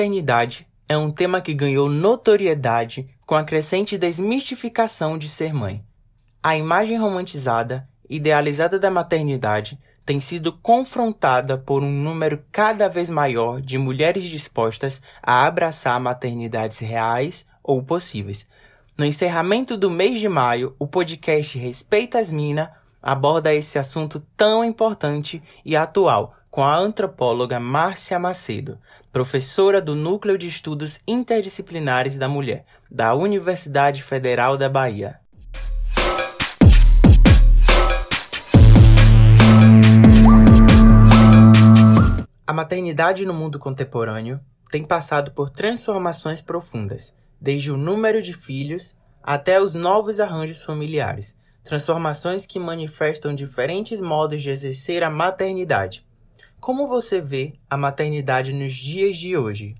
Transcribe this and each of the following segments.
maternidade é um tema que ganhou notoriedade com a crescente desmistificação de ser mãe. A imagem romantizada, idealizada da maternidade tem sido confrontada por um número cada vez maior de mulheres dispostas a abraçar maternidades reais ou possíveis. No encerramento do mês de maio, o podcast Respeita as Mina aborda esse assunto tão importante e atual com a antropóloga Márcia Macedo, professora do Núcleo de Estudos Interdisciplinares da Mulher, da Universidade Federal da Bahia. A maternidade no mundo contemporâneo tem passado por transformações profundas, desde o número de filhos até os novos arranjos familiares, transformações que manifestam diferentes modos de exercer a maternidade. Como você vê a maternidade nos dias de hoje?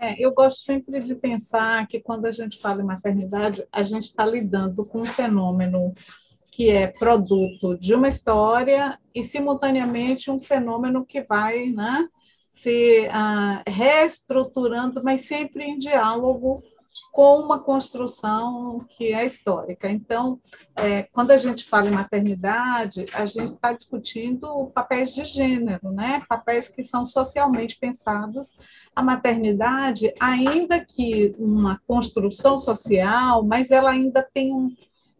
É, eu gosto sempre de pensar que quando a gente fala em maternidade, a gente está lidando com um fenômeno que é produto de uma história e, simultaneamente, um fenômeno que vai né, se uh, reestruturando, mas sempre em diálogo com uma construção que é histórica. Então, é, quando a gente fala em maternidade, a gente está discutindo papéis de gênero, né? papéis que são socialmente pensados. A maternidade, ainda que uma construção social, mas ela ainda tem um,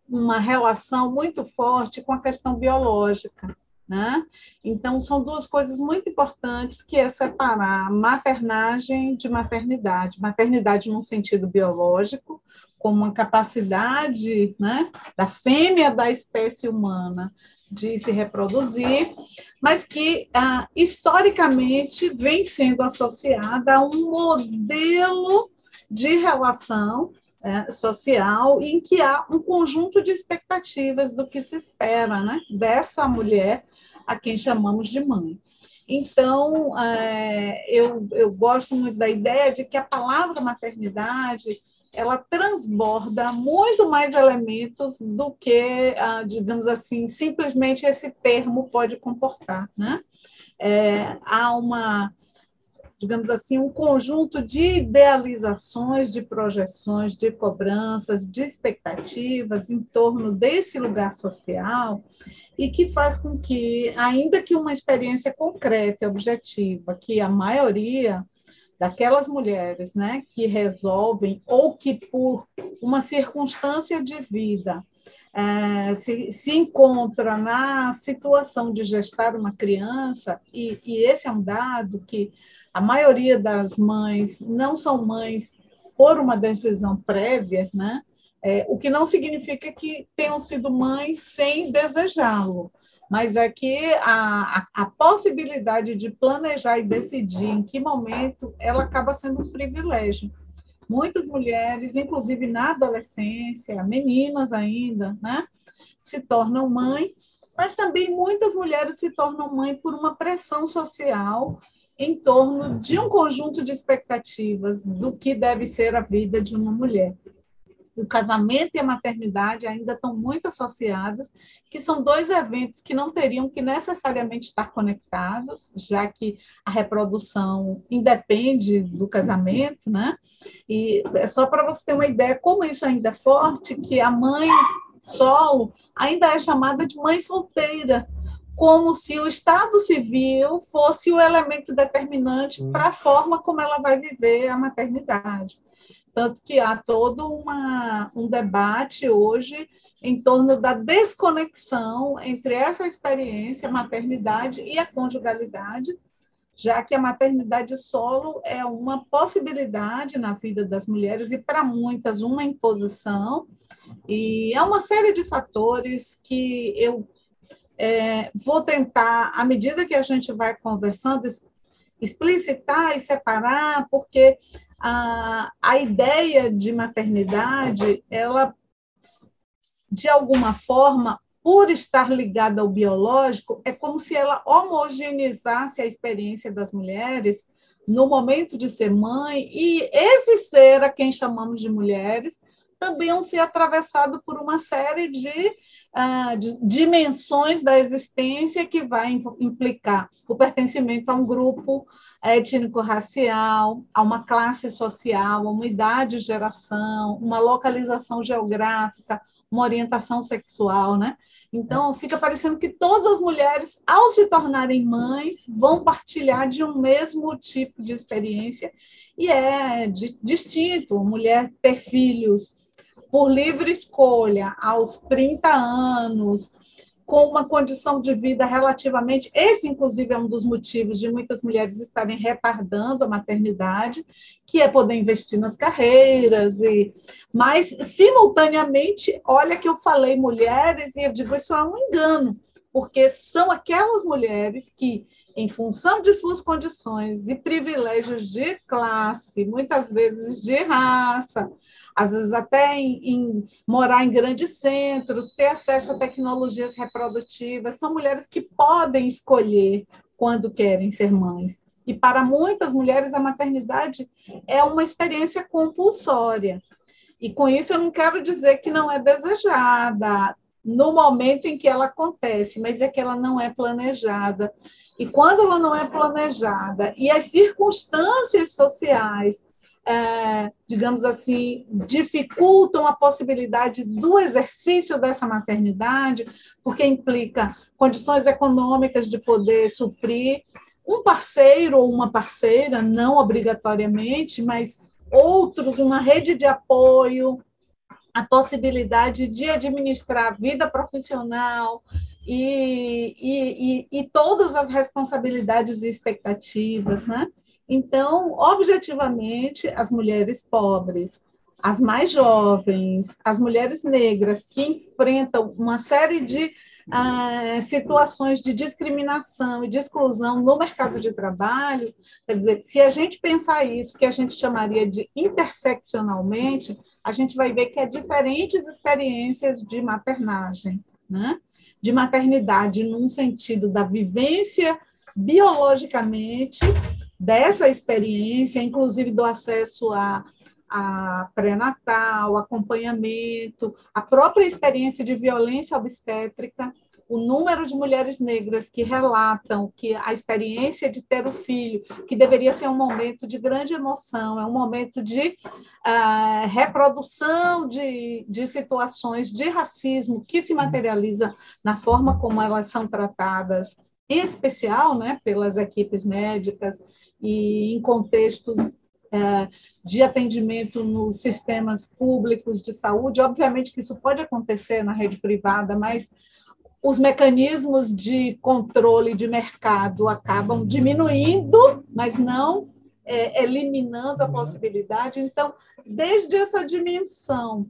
uma relação muito forte com a questão biológica. Né? Então, são duas coisas muito importantes, que é separar maternagem de maternidade. Maternidade num sentido biológico, como uma capacidade né, da fêmea da espécie humana de se reproduzir, mas que ah, historicamente vem sendo associada a um modelo de relação é, social em que há um conjunto de expectativas do que se espera né, dessa mulher a quem chamamos de mãe. Então, é, eu, eu gosto muito da ideia de que a palavra maternidade ela transborda muito mais elementos do que, ah, digamos assim, simplesmente esse termo pode comportar. Né? É, há uma, digamos assim, um conjunto de idealizações, de projeções, de cobranças, de expectativas em torno desse lugar social e que faz com que, ainda que uma experiência concreta e objetiva, que a maioria daquelas mulheres né, que resolvem ou que por uma circunstância de vida é, se, se encontra na situação de gestar uma criança, e, e esse é um dado que a maioria das mães não são mães por uma decisão prévia, né? É, o que não significa que tenham sido mães sem desejá-lo, mas é que a, a, a, possibilidade de planejar e decidir em que momento ela acaba sendo um privilégio. Muitas mulheres, inclusive na adolescência, meninas ainda, né, se tornam mãe, mas também muitas mulheres se tornam mãe por uma pressão social em torno de um conjunto de expectativas do que deve ser a vida de uma mulher o casamento e a maternidade ainda estão muito associadas, que são dois eventos que não teriam que necessariamente estar conectados, já que a reprodução independe do casamento, né? E é só para você ter uma ideia como isso ainda é forte, que a mãe solo ainda é chamada de mãe solteira, como se o Estado civil fosse o elemento determinante hum. para a forma como ela vai viver a maternidade. Tanto que há todo uma, um debate hoje em torno da desconexão entre essa experiência, a maternidade e a conjugalidade, já que a maternidade solo é uma possibilidade na vida das mulheres e, para muitas, uma imposição. E é uma série de fatores que eu é, vou tentar, à medida que a gente vai conversando, explicitar e separar, porque a, a ideia de maternidade, ela, de alguma forma, por estar ligada ao biológico, é como se ela homogeneizasse a experiência das mulheres no momento de ser mãe, e esse ser, a quem chamamos de mulheres, também é um ser atravessado por uma série de, uh, de dimensões da existência que vai implicar o pertencimento a um grupo étnico-racial, a uma classe social, a uma idade de geração, uma localização geográfica, uma orientação sexual, né? Então, fica parecendo que todas as mulheres, ao se tornarem mães, vão partilhar de um mesmo tipo de experiência, e é distinto. A mulher ter filhos por livre escolha aos 30 anos, com uma condição de vida relativamente. Esse, inclusive, é um dos motivos de muitas mulheres estarem retardando a maternidade, que é poder investir nas carreiras. E, mas, simultaneamente, olha que eu falei mulheres, e eu digo isso é um engano, porque são aquelas mulheres que, em função de suas condições e privilégios de classe, muitas vezes de raça, às vezes até em, em, morar em grandes centros, ter acesso a tecnologias reprodutivas. São mulheres que podem escolher quando querem ser mães. E para muitas mulheres, a maternidade é uma experiência compulsória. E com isso, eu não quero dizer que não é desejada no momento em que ela acontece, mas é que ela não é planejada. E quando ela não é planejada e as circunstâncias sociais é, digamos assim, dificultam a possibilidade do exercício dessa maternidade, porque implica condições econômicas de poder suprir um parceiro ou uma parceira, não obrigatoriamente, mas outros, uma rede de apoio, a possibilidade de administrar a vida profissional e, e, e, todas as responsabilidades e expectativas, né? Então, objetivamente, as mulheres pobres, as mais jovens, as mulheres negras que enfrentam uma série de ah, situações de discriminação e de exclusão no mercado de trabalho, quer dizer, se a gente pensar isso, que a gente chamaria de interseccionalmente, a gente vai ver que há diferentes experiências de maternagem, né? de maternidade num sentido da vivência biologicamente dessa experiência, inclusive do acesso a, a pré-natal, acompanhamento, a própria experiência de violência obstétrica, o número de mulheres negras que relatam que a experiência de ter o filho, que deveria ser um momento de grande emoção, é um momento de uh, reprodução de, de situações de racismo que se materializa na forma como elas são tratadas, em especial né, pelas equipes médicas e em contextos é, de atendimento nos sistemas públicos de saúde. Obviamente que isso pode acontecer na rede privada, mas os mecanismos de controle de mercado acabam diminuindo, mas não é, eliminando a possibilidade. Então, desde essa dimensão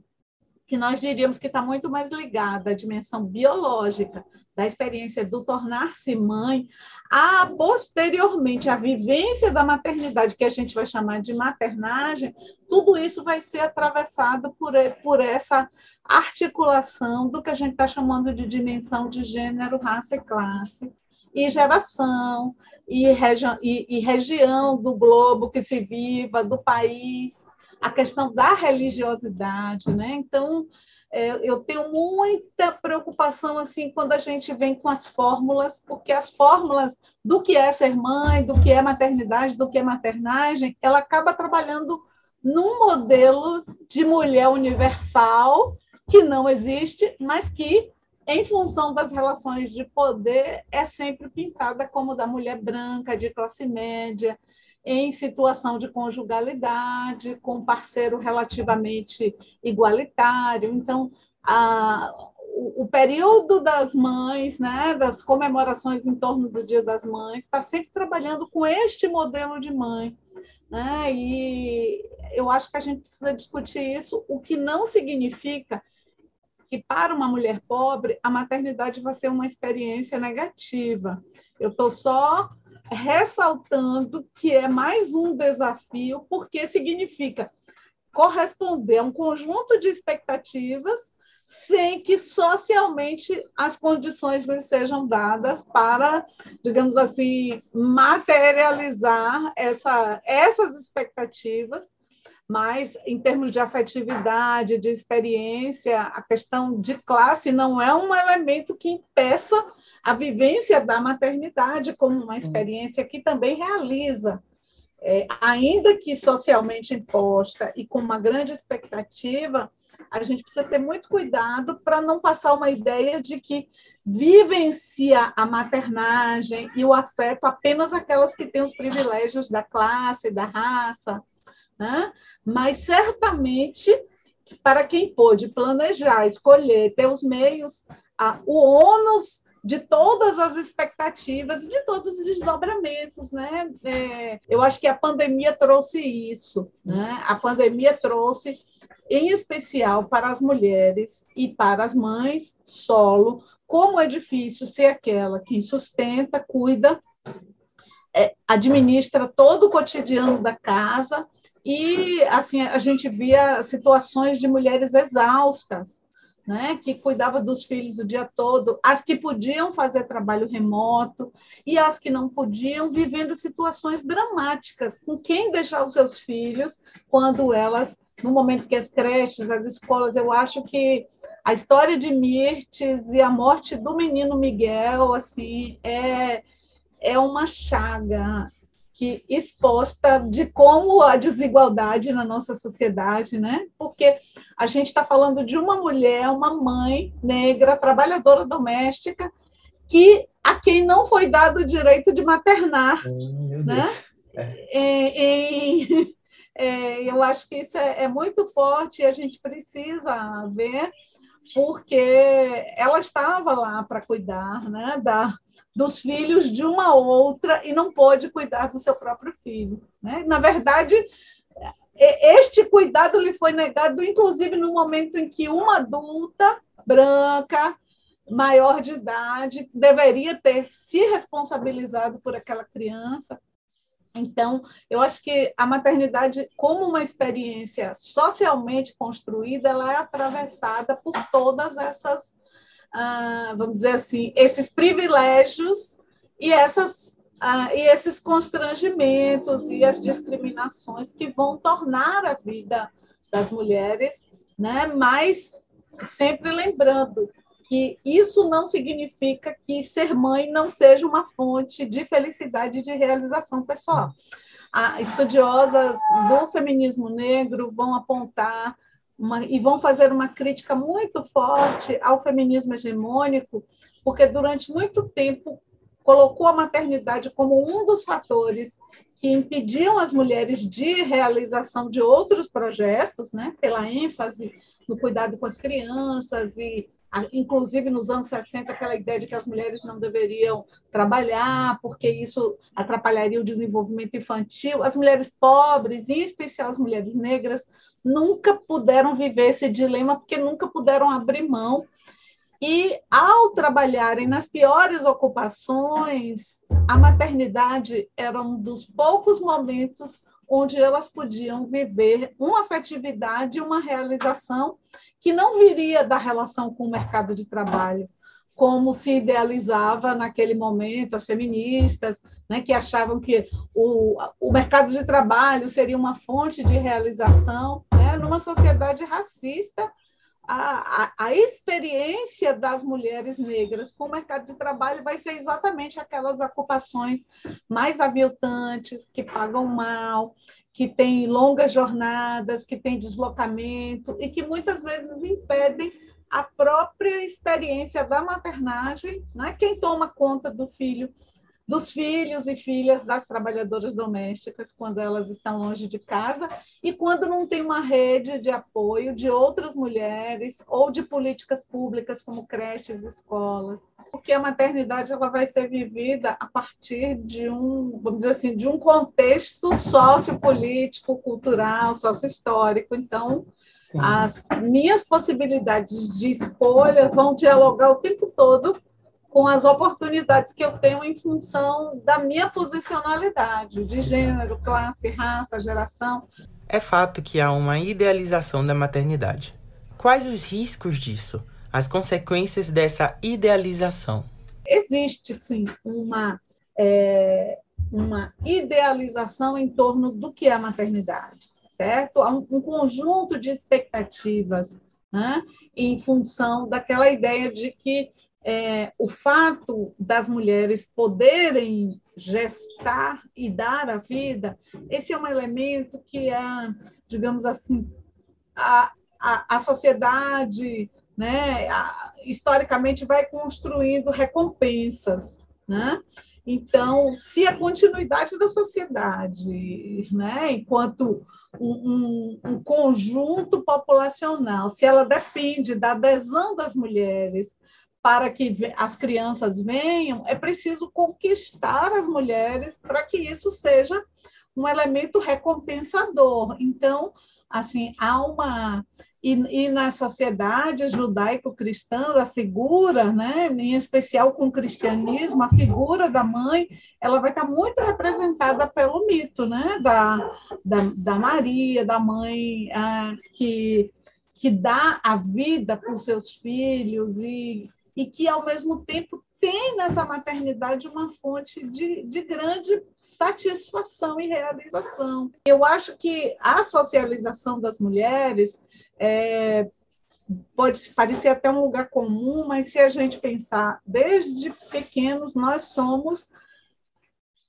que nós diríamos que está muito mais ligada à dimensão biológica da experiência do tornar-se mãe, a posteriormente a vivência da maternidade, que a gente vai chamar de maternagem, tudo isso vai ser atravessado por, por essa articulação do que a gente está chamando de dimensão de gênero, raça e classe, e geração, e, regi e, e região do globo que se viva, do país a questão da religiosidade, né? Então, é, eu tenho muita preocupação assim quando a gente vem com as fórmulas, porque as fórmulas do que é ser mãe, do que é maternidade, do que é maternagem, ela acaba trabalhando num modelo de mulher universal que não existe, mas que em função das relações de poder é sempre pintada como da mulher branca, de classe média, em situação de conjugalidade, com parceiro relativamente igualitário. Então, a, o, o, período das mães, né, das comemorações em torno do Dia das Mães, está sempre trabalhando com este modelo de mãe. Né? E eu acho que a gente precisa discutir isso, o que não significa que para uma mulher pobre a maternidade vai ser uma experiência negativa. Eu estou só ressaltando que é mais um desafio, porque significa corresponder a um conjunto de expectativas sem que socialmente as condições lhes sejam dadas para, digamos assim, materializar essa, essas expectativas, mas em termos de afetividade, de experiência, a questão de classe não é um elemento que impeça a vivência da maternidade como uma experiência que também realiza, é, ainda que socialmente imposta e com uma grande expectativa, a gente precisa ter muito cuidado para não passar uma ideia de que vivencia a maternagem e o afeto apenas aquelas que têm os privilégios da classe, da raça, né? mas certamente para quem pôde planejar, escolher, ter os meios, a, o ônus de todas as expectativas, de todos os desdobramentos, né? É, eu acho que a pandemia trouxe isso, né? A pandemia trouxe, em especial para as mulheres e para as mães solo, como é difícil ser aquela que sustenta, cuida, é, administra todo o cotidiano da casa e assim a gente via situações de mulheres exaustas, né, que cuidava dos filhos o dia todo, as que podiam fazer trabalho remoto e as que não podiam, vivendo situações dramáticas, com quem deixar os seus filhos quando elas, no momento que as creches, as escolas, eu acho que a história de Mirtes e a morte do menino Miguel, assim, é é uma chaga que exposta de como a desigualdade na nossa sociedade, né? Porque a gente está falando de uma mulher, uma mãe negra, trabalhadora doméstica, que a quem não foi dado o direito de maternar, né? É. E, é, eu acho que isso é, é muito forte e a gente precisa ver porque ela estava lá para cuidar né, da, dos filhos de uma outra e não pôde cuidar do seu próprio filho. Né? Na verdade, este cuidado lhe foi negado, inclusive no momento em que uma adulta branca, maior de idade, deveria ter se responsabilizado por aquela criança, então, eu acho que a maternidade, como uma experiência socialmente construída, ela é atravessada por todas essas, ah, vamos dizer assim, esses privilégios e essas ah, e esses constrangimentos e as discriminações que vão tornar a vida das mulheres, né, mais sempre lembrando que isso não significa que ser mãe não seja uma fonte de felicidade e de realização pessoal. Estudiosas do feminismo negro vão apontar uma, e vão fazer uma crítica muito forte ao feminismo hegemônico, porque durante muito tempo colocou a maternidade como um dos fatores que impediam as mulheres de realização de outros projetos, né, pela ênfase no cuidado com as crianças e inclusive nos anos 60, aquela ideia de que as mulheres não deveriam trabalhar, porque isso atrapalharia o desenvolvimento infantil. As mulheres pobres, em especial as mulheres negras, nunca puderam viver esse dilema, porque nunca puderam abrir mão. E, ao trabalharem nas piores ocupações, a maternidade era um dos poucos momentos onde elas podiam viver uma afetividade, uma realização que não viria da relação com o mercado de trabalho, como se idealizava naquele momento as feministas, né, que achavam que o, o mercado de trabalho seria uma fonte de realização, né, numa sociedade racista a, a, a, experiência das mulheres negras com o mercado de trabalho vai ser exatamente aquelas ocupações mais aviltantes, que pagam mal, que têm longas jornadas, que têm deslocamento e que muitas vezes impedem a própria experiência da maternagem, né? quem toma conta do filho dos filhos e filhas das trabalhadoras domésticas quando elas estão longe de casa e quando não tem uma rede de apoio de outras mulheres ou de políticas públicas como creches, escolas, porque a maternidade ela vai ser vivida a partir de um, vamos dizer assim, de um contexto sociopolítico, cultural, sociohistórico. Então, Sim. as minhas possibilidades de escolha vão dialogar o tempo todo com as oportunidades que eu tenho em função da minha posicionalidade de gênero, classe, raça, geração. É fato que há uma idealização da maternidade. Quais os riscos disso? As consequências dessa idealização? Existe, sim, uma, é, uma idealização em torno do que é a maternidade, certo? Há um, um conjunto de expectativas né, em função daquela ideia de que é, o fato das mulheres poderem gestar e dar a vida, esse é um elemento que a, digamos assim, a, a, a sociedade, né, a, historicamente, vai construindo recompensas, né? Então, se a continuidade da sociedade, né, enquanto um, um, um, conjunto populacional, se ela depende da adesão das mulheres para que as crianças venham, é preciso conquistar as mulheres para que isso seja um elemento recompensador. Então, assim, há uma e, e na sociedade judaico-cristã, a figura, né, em especial com o cristianismo, a figura da mãe, ela vai estar muito representada pelo mito né, da, da, da Maria, da mãe ah, que, que dá a vida para os seus filhos e, e que, ao mesmo tempo, tem nessa maternidade uma fonte de, de grande satisfação e realização. Eu acho que a socialização das mulheres é, pode parecer até um lugar comum, mas se a gente pensar, desde pequenos, nós somos,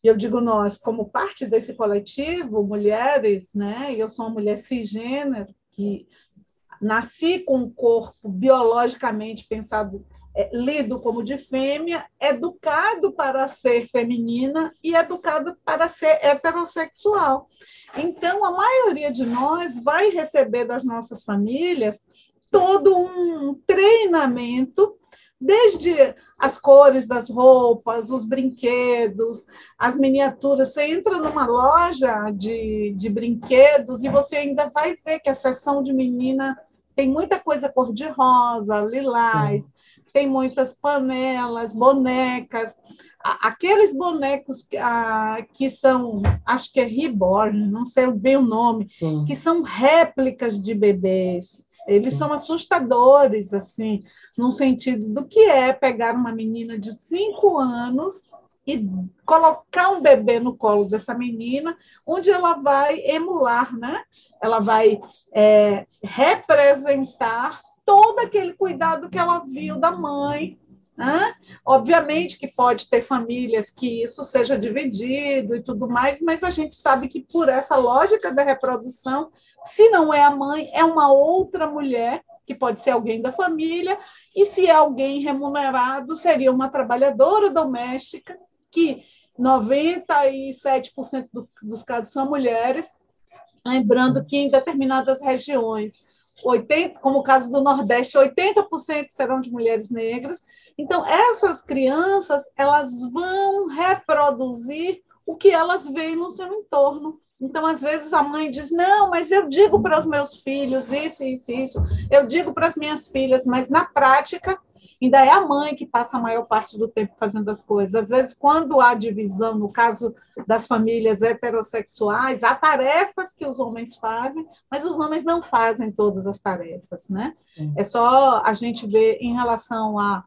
eu digo nós, como parte desse coletivo, mulheres, né? Eu sou uma mulher cisgênero, que nasci com um corpo biologicamente pensado, é, lido como de fêmea, educado para ser feminina e educado para ser heterossexual. Então, a maioria de nós vai receber das nossas famílias todo um treinamento, desde as cores das roupas, os brinquedos, as miniaturas. Você entra numa loja de, de brinquedos e você ainda vai ver que a seção de menina tem muita coisa cor-de-rosa, lilás, Sim. Tem muitas panelas, bonecas aqueles bonecos que, ah, que são, acho que é reborn, não sei bem o nome, Sim. que são réplicas de bebês. Eles Sim. são assustadores, assim, no sentido do que é pegar uma menina de cinco anos e colocar um bebê no colo dessa menina, onde ela vai emular, né? Ela vai é, representar todo aquele cuidado que ela viu da mãe, né? Obviamente que pode ter famílias que isso seja dividido e tudo mais, mas a gente sabe que por essa lógica da reprodução, se não é a mãe, é uma outra mulher, que pode ser alguém da família, e se é alguém remunerado, seria uma trabalhadora doméstica, que 97% do, dos casos são mulheres, lembrando que em determinadas regiões 80, como o caso do Nordeste, 80% serão de mulheres negras. Então, essas crianças, elas vão reproduzir o que elas veem no seu entorno. Então, às vezes, a mãe diz: Não, mas eu digo para os meus filhos isso, isso, isso, eu digo para as minhas filhas, mas na prática, ainda é a mãe que passa a maior parte do tempo fazendo as coisas. Às vezes, quando há divisão, no caso das famílias heterossexuais, há tarefas que os homens fazem, mas os homens não fazem todas as tarefas, né? Sim. É só a gente ver em relação a,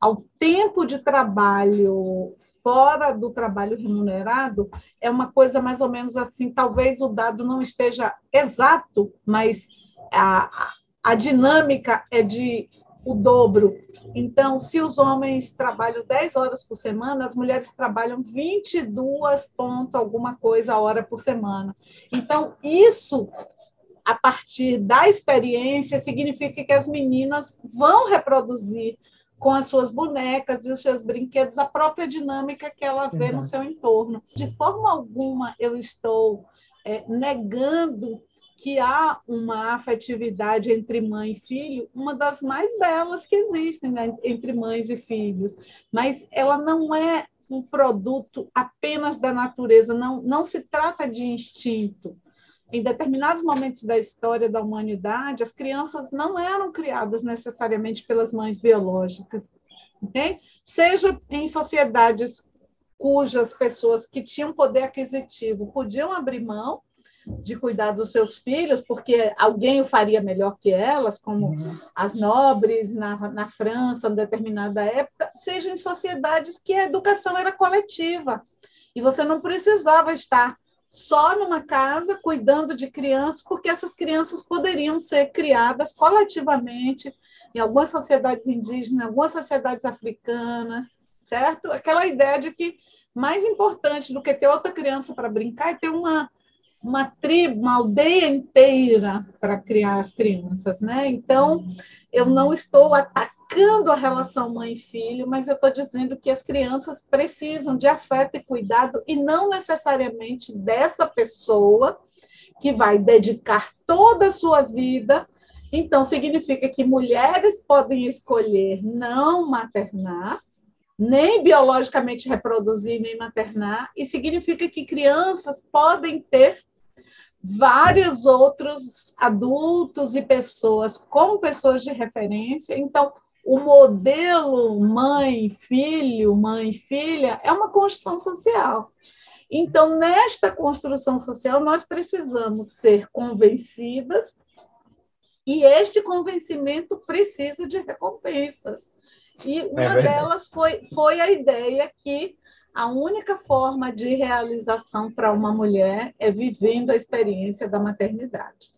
ao tempo de trabalho fora do trabalho remunerado, é uma coisa mais ou menos assim, talvez o dado não esteja exato, mas a, a dinâmica é de o dobro. Então, se os homens trabalham 10 horas por semana, as mulheres trabalham 22 ponto alguma coisa a hora por semana. Então, isso a partir da experiência significa que as meninas vão reproduzir com as suas bonecas e os seus brinquedos a própria dinâmica que ela vê no seu entorno. De forma alguma eu estou é, negando que há uma afetividade entre mãe e filho, uma das mais belas que existem né, entre mães e filhos, mas ela não é um produto apenas da natureza, não, não se trata de instinto. Em determinados momentos da história da humanidade, as crianças não eram criadas necessariamente pelas mães biológicas, entende? seja em sociedades cujas pessoas que tinham poder aquisitivo podiam abrir mão de cuidar dos seus filhos, porque alguém o faria melhor que elas, como uhum. as nobres na, na França, em determinada época, seja em sociedades que a educação era coletiva. E você não precisava estar só numa casa, cuidando de crianças, porque essas crianças poderiam ser criadas coletivamente em algumas sociedades indígenas, em algumas sociedades africanas, certo? Aquela ideia de que mais importante do que ter outra criança para brincar é ter uma, uma tribo, uma aldeia inteira para criar as crianças, né? Então, eu não estou atacando a relação mãe-filho, mas eu estou dizendo que as crianças precisam de afeto e cuidado e não necessariamente dessa pessoa que vai dedicar toda a sua vida. Então, significa que mulheres podem escolher não maternar, nem biologicamente reproduzir, nem maternar, e significa que crianças podem ter vários outros adultos e pessoas como pessoas de referência. Então, o modelo mãe, filho, mãe, filha é uma construção social. Então, nesta construção social, nós precisamos ser convencidas e este convencimento precisa de recompensas. E uma é delas foi, foi a ideia que a única forma de realização para uma mulher é vivendo a experiência da maternidade,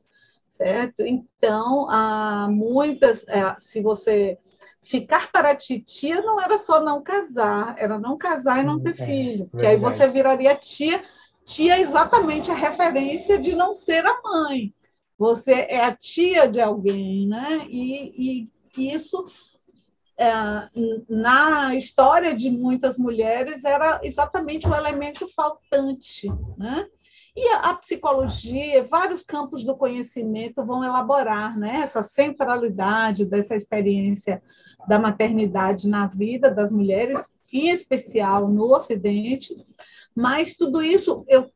certo? Então, há muitas, é, se você ficar para a titia, não era só não casar, era não casar e não ter é, filho, porque aí você viraria tia, tia é exatamente a referência de não ser a mãe. Você é a tia de alguém, né? E, e isso na história de muitas mulheres era exatamente o elemento faltante, né? E a, a psicologia, vários campos do conhecimento vão elaborar né, essa centralidade dessa experiência da maternidade na vida das mulheres, em especial no Ocidente, mas tudo isso eu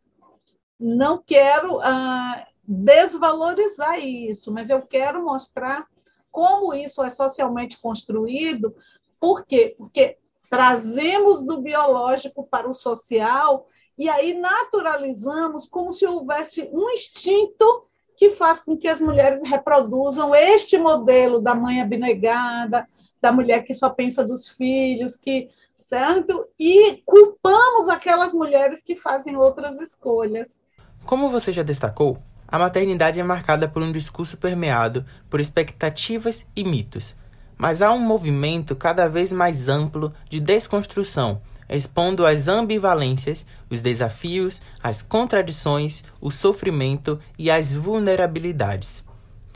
não quero ah, desvalorizar isso, mas eu quero mostrar como isso é socialmente construído. Por quê? Porque trazemos do biológico para o social e aí naturalizamos como se houvesse um instinto que faz com que as mulheres reproduzam este modelo da mãe abnegada, da mulher que só pensa dos filhos, que certo? E culpamos aquelas mulheres que fazem outras escolhas. Como você já destacou, a maternidade é marcada por um discurso permeado por expectativas e mitos, mas há um movimento cada vez mais amplo de desconstrução, expondo as ambivalências, os desafios, as contradições, o sofrimento e as vulnerabilidades.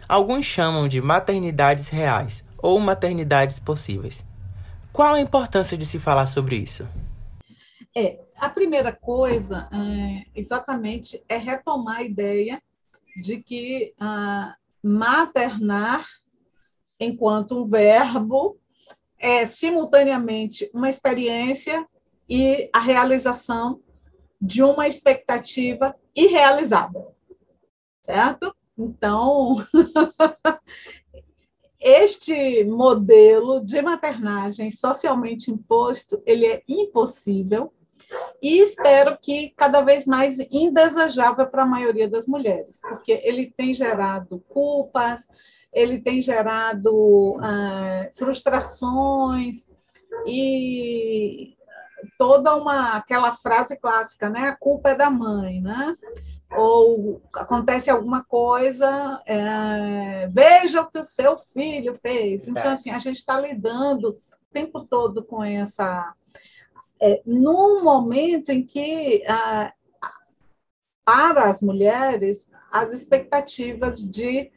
Alguns chamam de maternidades reais ou maternidades possíveis. Qual a importância de se falar sobre isso? É, a primeira coisa, é, exatamente, é retomar a ideia de que ah, maternar, enquanto um verbo, é simultaneamente uma experiência e a realização de uma expectativa irrealizada, certo? Então, este modelo de maternagem socialmente imposto, ele é impossível e espero que cada vez mais indesejável para a maioria das mulheres, porque ele tem gerado culpas, ele tem gerado ah, frustrações e toda uma aquela frase clássica, né? A culpa é da mãe, né? Ou acontece alguma coisa, é, veja o que o seu filho fez. Então, assim, a gente está lidando o tempo todo com essa é, num momento em que, ah, para as mulheres, as expectativas de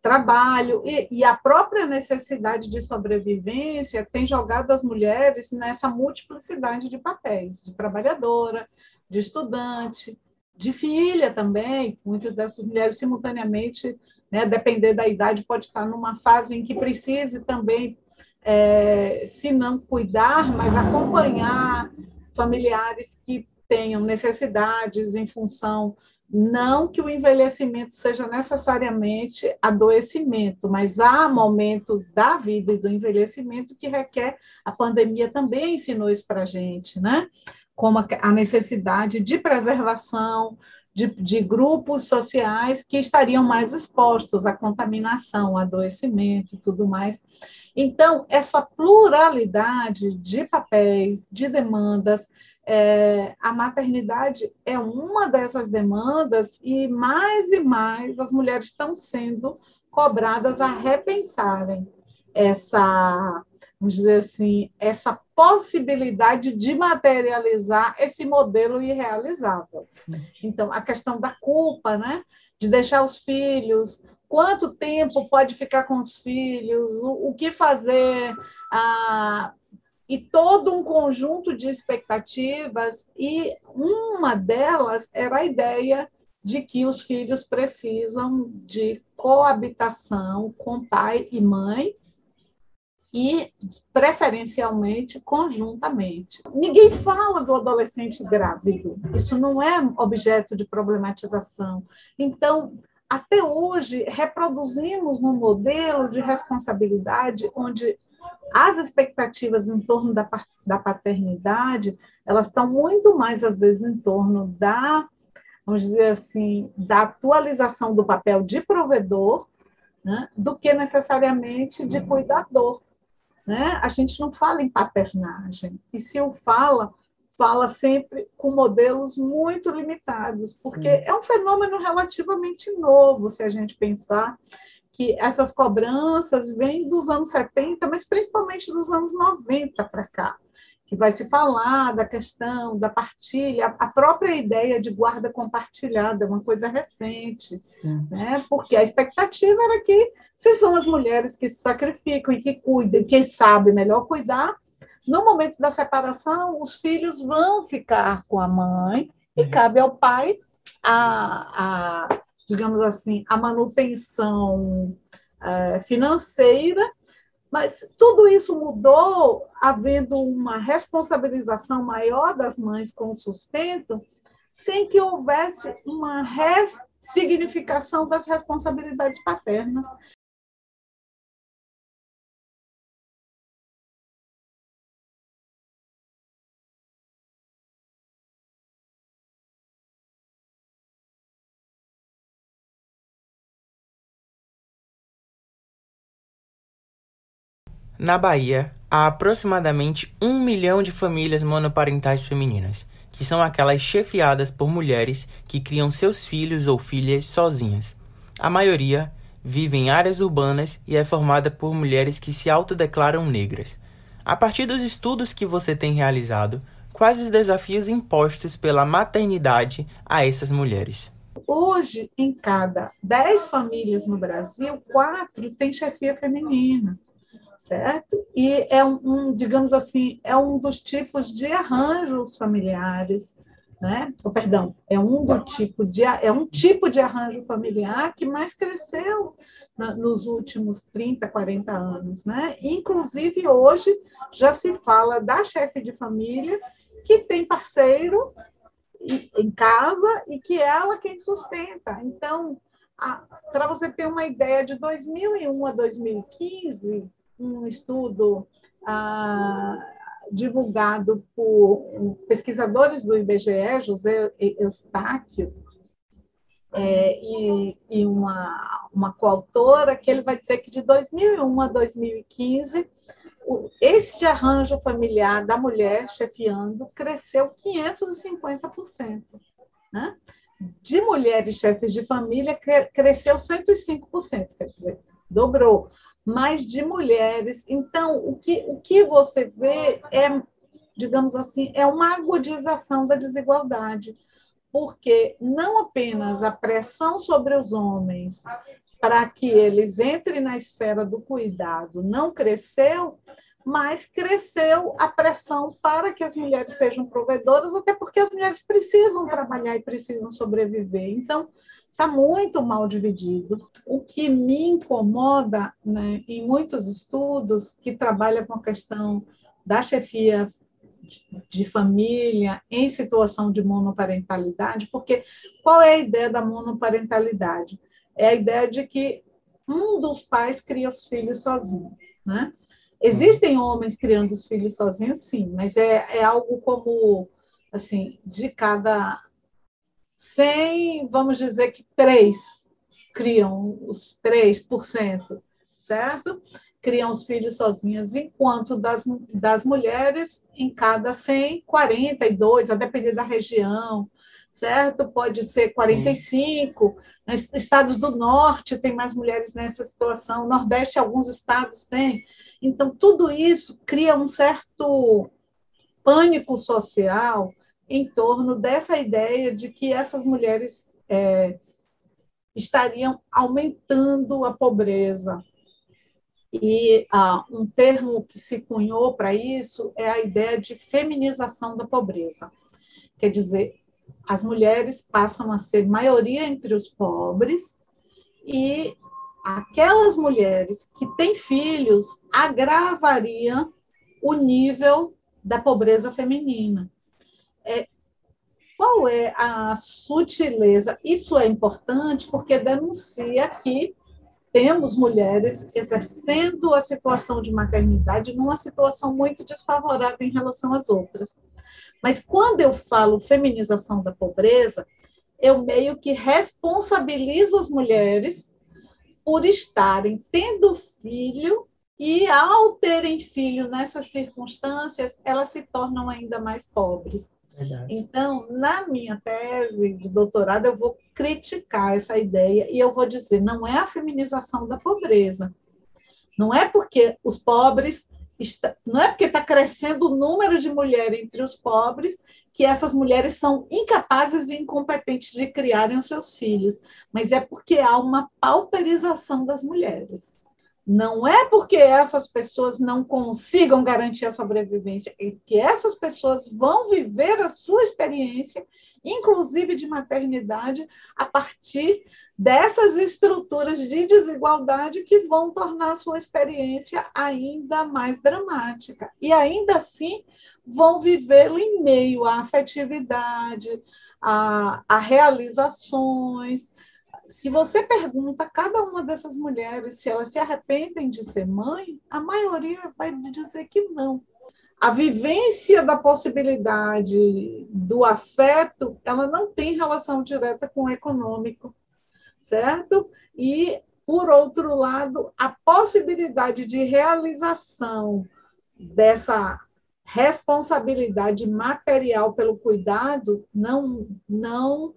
trabalho e, e, a própria necessidade de sobrevivência tem jogado as mulheres nessa multiplicidade de papéis, de trabalhadora, de estudante, de filha também. Muitas dessas mulheres, simultaneamente, né, depender da idade, pode estar numa fase em que precise também é, se não cuidar, mas acompanhar familiares que tenham necessidades em função não que o envelhecimento seja necessariamente adoecimento, mas há momentos da vida e do envelhecimento que requer, a pandemia também ensinou isso para a gente, né? Como a necessidade de preservação, de, de, grupos sociais que estariam mais expostos à contaminação, adoecimento e tudo mais. Então, essa pluralidade de papéis, de demandas, é, a maternidade é uma dessas demandas e mais e mais as mulheres estão sendo cobradas a repensarem essa, vamos dizer assim, essa possibilidade de materializar esse modelo irrealizável. Então, a questão da culpa, né? De deixar os filhos, quanto tempo pode ficar com os filhos, o, o que fazer, ah, e todo um conjunto de expectativas, e uma delas era a ideia de que os filhos precisam de coabitação com pai e mãe, e preferencialmente conjuntamente. Ninguém fala do adolescente grávido, isso não é objeto de problematização. Então, até hoje, reproduzimos um modelo de responsabilidade onde as expectativas em torno da, da paternidade, elas estão muito mais, às vezes, em torno da, vamos dizer assim, da atualização do papel de provedor, né, do que necessariamente de cuidador. Né? A gente não fala em paternagem, e se o fala, fala sempre com modelos muito limitados, porque é um fenômeno relativamente novo, se a gente pensar que essas cobranças vêm dos anos 70, mas principalmente dos anos 90 para cá, que vai se falar da questão da partilha, a própria ideia de guarda compartilhada, é uma coisa recente, né? porque a expectativa era que, se são as mulheres que se sacrificam e que cuidam, quem sabe melhor cuidar, no momento da separação, os filhos vão ficar com a mãe e uhum. cabe ao pai a, a digamos assim, a manutenção é, financeira, mas tudo isso mudou, havendo uma responsabilização maior das mães com o sustento, sem que houvesse uma ressignificação das responsabilidades paternas. Na Bahia, há aproximadamente um milhão de famílias monoparentais femininas, que são aquelas chefiadas por mulheres que criam seus filhos ou filhas sozinhas. A maioria vive em áreas urbanas e é formada por mulheres que se autodeclaram negras. A partir dos estudos que você tem realizado, quais os desafios impostos pela maternidade a essas mulheres? Hoje, em cada 10 famílias no Brasil, quatro têm chefia feminina certo? E é um, um, digamos assim, é um dos tipos de arranjos familiares, né? Oh, perdão, é um do tipo de é um tipo de arranjo familiar que mais cresceu na, nos últimos 30, 40 anos, né? Inclusive hoje já se fala da chefe de família que tem parceiro em casa e que é ela quem sustenta. Então, para você ter uma ideia, de 2001 a 2015, um estudo ah, divulgado por pesquisadores do IBGE, José Eustáquio, é, e, e, uma, uma coautora, que ele vai dizer que de 2001 a 2015, o, esse arranjo familiar da mulher chefiando cresceu 550%. Né? De mulheres chefes de família, cresceu 105%, quer dizer, dobrou mas de mulheres. Então, o que, o que você vê é, digamos assim, é uma agudização da desigualdade, porque não apenas a pressão sobre os homens para que eles entrem na esfera do cuidado não cresceu, mas cresceu a pressão para que as mulheres sejam provedoras, até porque as mulheres precisam trabalhar e precisam sobreviver. Então, está muito mal dividido. O que me incomoda né, em muitos estudos que trabalham com a questão da chefia de família em situação de monoparentalidade, porque qual é a ideia da monoparentalidade? É a ideia de que um dos pais cria os filhos sozinho, né? Existem homens criando os filhos sozinhos, sim, mas é, é algo como, assim, de cada sem, vamos dizer que três criam os 3%, certo? Criam os filhos sozinhas, enquanto das, das mulheres, em cada 100, 42, a depender da região, certo? Pode ser 45. Sim. Estados do Norte tem mais mulheres nessa situação, Nordeste, alguns estados têm. Então, tudo isso cria um certo pânico social em torno dessa ideia de que essas mulheres é, estariam aumentando a pobreza. E ah, um termo que se cunhou para isso é a ideia de feminização da pobreza. Quer dizer, as mulheres passam a ser maioria entre os pobres e aquelas mulheres que têm filhos agravariam o nível da pobreza feminina. Qual é a sutileza? Isso é importante porque denuncia que temos mulheres exercendo a situação de maternidade numa situação muito desfavorável em relação às outras. Mas quando eu falo feminização da pobreza, eu meio que responsabilizo as mulheres por estarem tendo filho e, ao terem filho nessas circunstâncias, elas se tornam ainda mais pobres. Então, na minha tese de doutorado, eu vou criticar essa ideia e eu vou dizer: não é a feminização da pobreza. Não é porque os pobres está, não é porque está crescendo o número de mulheres entre os pobres que essas mulheres são incapazes e incompetentes de criarem os seus filhos, mas é porque há uma pauperização das mulheres. Não é porque essas pessoas não consigam garantir a sobrevivência, é que essas pessoas vão viver a sua experiência, inclusive de maternidade, a partir dessas estruturas de desigualdade que vão tornar a sua experiência ainda mais dramática. E ainda assim vão vivê-lo em meio à afetividade, a, a realizações, se você pergunta a cada uma dessas mulheres se elas se arrependem de ser mãe, a maioria vai dizer que não. A vivência da possibilidade do afeto, ela não tem relação direta com o econômico, certo? E, por outro lado, a possibilidade de realização dessa responsabilidade material pelo cuidado não não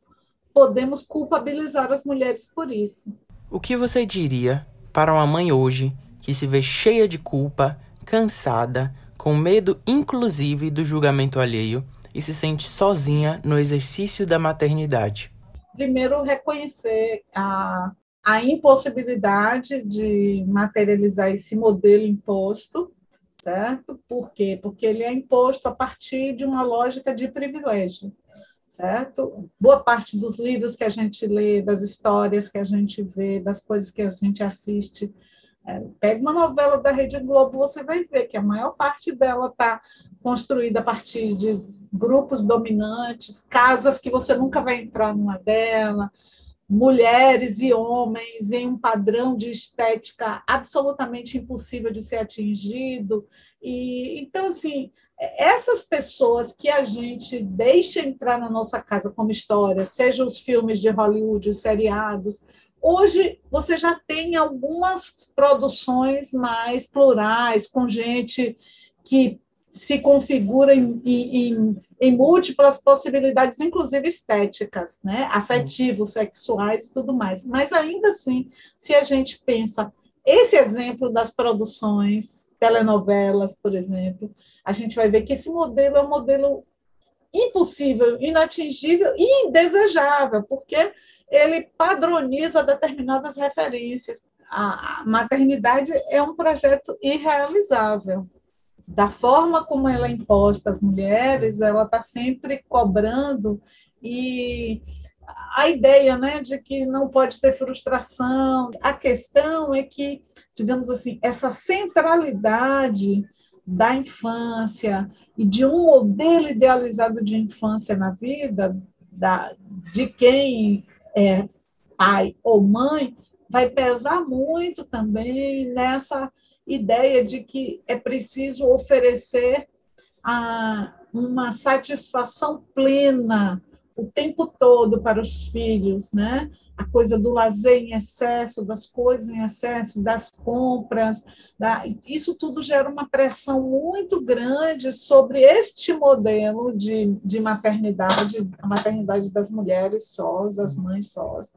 podemos culpabilizar as mulheres por isso. O que você diria para uma mãe hoje que se vê cheia de culpa, cansada, com medo inclusive do julgamento alheio e se sente sozinha no exercício da maternidade? Primeiro, reconhecer a, a impossibilidade de materializar esse modelo imposto, certo? Por quê? Porque ele é imposto a partir de uma lógica de privilégio certo? Boa parte dos livros que a gente lê, das histórias que a gente vê, das coisas que a gente assiste, é, pega uma novela da Rede Globo, você vai ver que a maior parte dela está construída a partir de grupos dominantes, casas que você nunca vai entrar numa dela, mulheres e homens em um padrão de estética absolutamente impossível de ser atingido. E então assim, essas pessoas que a gente deixa entrar na nossa casa como história, seja os filmes de Hollywood, os seriados, hoje você já tem algumas produções mais plurais, com gente que se configura em, em, em múltiplas possibilidades, inclusive estéticas, né? afetivos, sexuais e tudo mais. Mas ainda assim, se a gente pensa esse exemplo das produções, telenovelas, por exemplo, a gente vai ver que esse modelo é um modelo impossível, inatingível e indesejável, porque ele padroniza determinadas referências. A maternidade é um projeto irrealizável. Da forma como ela é imposta às mulheres, ela está sempre cobrando e a ideia né, de que não pode ter frustração. A questão é que, digamos assim, essa centralidade da infância e de um modelo idealizado de infância na vida da, de quem é pai ou mãe vai pesar muito também nessa ideia de que é preciso oferecer a, uma satisfação plena o tempo todo para os filhos, né? A coisa do lazer em excesso, das coisas em excesso, das compras, da... isso tudo gera uma pressão muito grande sobre este modelo de, de maternidade, a maternidade das mulheres sós, das mães sós,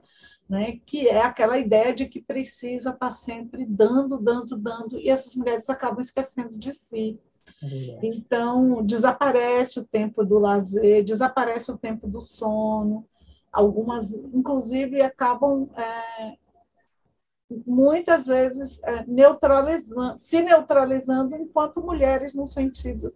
né? que é aquela ideia de que precisa estar sempre dando, dando, dando, e essas mulheres acabam esquecendo de si. É então, desaparece o tempo do lazer, desaparece o tempo do sono. Algumas, inclusive, acabam é, muitas vezes é, neutralizando, se neutralizando enquanto mulheres no sentido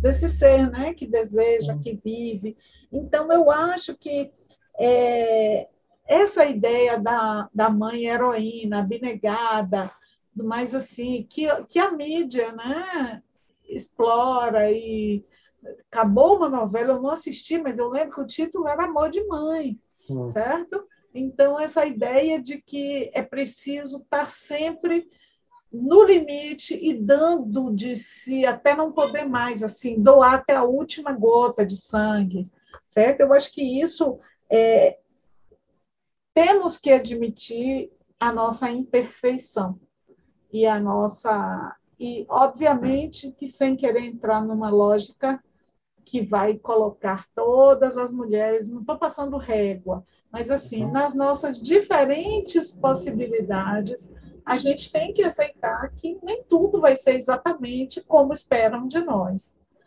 desse ser, né, que deseja, Sim. que vive. Então, eu acho que é, essa ideia da, da mãe heroína, abnegada, mas assim, que, que a mídia, né, explora e acabou uma novela, eu não assisti, mas eu lembro que o título era Amor de Mãe, Sim. certo? Então, essa ideia de que é preciso estar sempre no limite e dando de si até não poder mais, assim, doar até a última gota de sangue, certo? Eu acho que isso é, temos que admitir a nossa imperfeição e a nossa e, obviamente, que sem querer entrar numa lógica que vai colocar todas as mulheres, não estou passando régua, mas assim, uhum. nas nossas diferentes possibilidades, a gente tem que aceitar que nem tudo vai ser exatamente como esperam de nós.